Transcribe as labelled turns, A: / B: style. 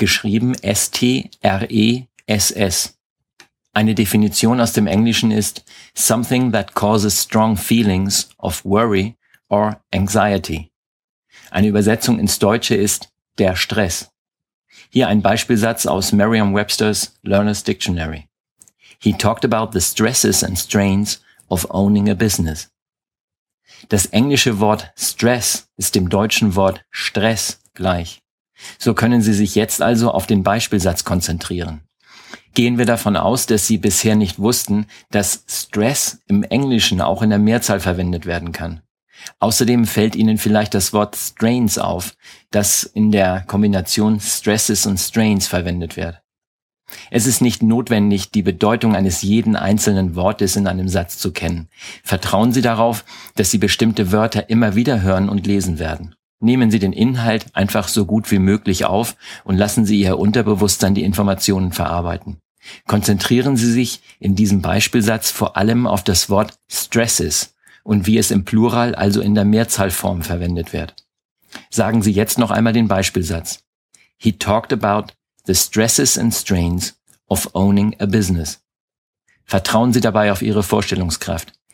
A: geschrieben S-T-R-E-S-S. Eine Definition aus dem Englischen ist something that causes strong feelings of worry or anxiety. Eine Übersetzung ins Deutsche ist der Stress. Hier ein Beispielsatz aus Merriam-Webster's Learner's Dictionary. He talked about the stresses and strains of owning a business. Das englische Wort Stress ist dem deutschen Wort Stress gleich. So können Sie sich jetzt also auf den Beispielsatz konzentrieren gehen wir davon aus, dass Sie bisher nicht wussten, dass Stress im Englischen auch in der Mehrzahl verwendet werden kann. Außerdem fällt Ihnen vielleicht das Wort Strains auf, das in der Kombination Stresses und Strains verwendet wird. Es ist nicht notwendig, die Bedeutung eines jeden einzelnen Wortes in einem Satz zu kennen. Vertrauen Sie darauf, dass Sie bestimmte Wörter immer wieder hören und lesen werden. Nehmen Sie den Inhalt einfach so gut wie möglich auf und lassen Sie Ihr Unterbewusstsein die Informationen verarbeiten. Konzentrieren Sie sich in diesem Beispielsatz vor allem auf das Wort stresses und wie es im Plural, also in der Mehrzahlform verwendet wird. Sagen Sie jetzt noch einmal den Beispielsatz. He talked about the stresses and strains of owning a business. Vertrauen Sie dabei auf Ihre Vorstellungskraft.